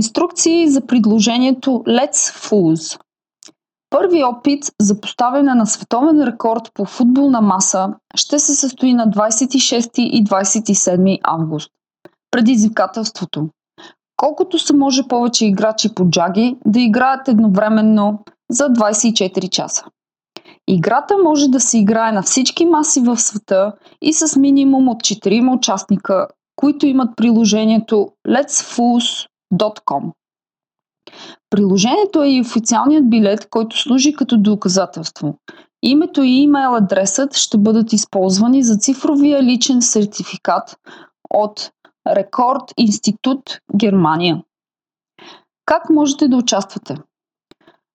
Инструкции за предложението Let's Fools. Първи опит за поставяне на световен рекорд по футболна маса ще се състои на 26 и 27 август. Предизвикателството колкото се може повече играчи по джаги да играят едновременно за 24 часа. Играта може да се играе на всички маси в света и с минимум от 4 участника, които имат приложението letsfools.com. Приложението е и официалният билет, който служи като доказателство. Името и имейл адресът ще бъдат използвани за цифровия личен сертификат от Рекорд Институт Германия. Как можете да участвате?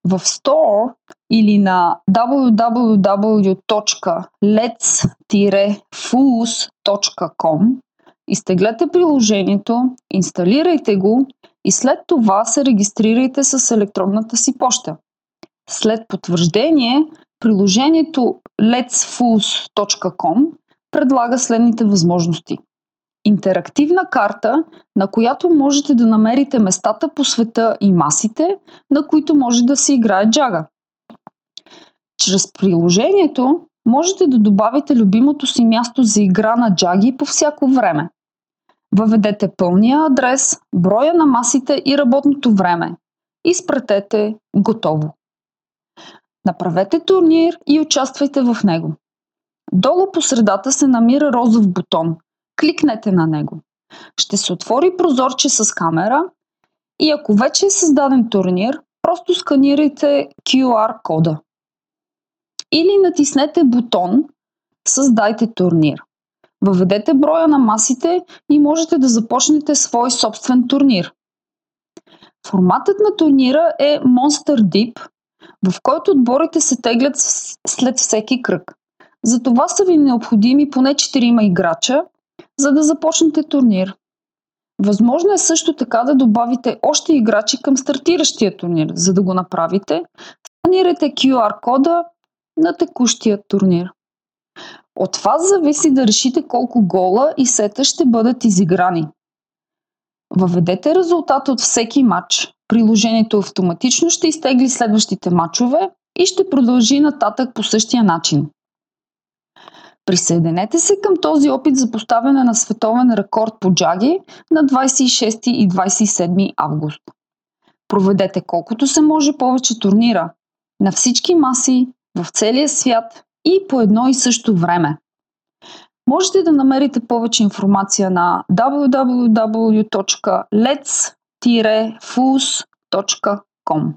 В Store или на www.lets-fools.com изтеглете приложението, инсталирайте го и след това се регистрирайте с електронната си поща. След потвърждение, приложението letsfools.com предлага следните възможности. Интерактивна карта, на която можете да намерите местата по света и масите, на които може да се играе джага. Чрез приложението можете да добавите любимото си място за игра на джаги по всяко време. Въведете пълния адрес, броя на масите и работното време. Изпратете готово. Направете турнир и участвайте в него. Долу по средата се намира розов бутон. Кликнете на него. Ще се отвори прозорче с камера и ако вече е създаден турнир, просто сканирайте QR кода. Или натиснете бутон Създайте турнир. Въведете броя на масите и можете да започнете свой собствен турнир. Форматът на турнира е Monster Deep, в който отборите се теглят след всеки кръг. За това са ви необходими поне 4 играча, за да започнете турнир. Възможно е също така да добавите още играчи към стартиращия турнир. За да го направите, сканирайте QR кода на текущия турнир. От вас зависи да решите колко гола и сета ще бъдат изиграни. Въведете резултата от всеки матч. Приложението автоматично ще изтегли следващите матчове и ще продължи нататък по същия начин. Присъединете се към този опит за поставяне на световен рекорд по джаги на 26 и 27 август. Проведете колкото се може повече турнира на всички маси в целия свят и по едно и също време. Можете да намерите повече информация на www.lets-fools.com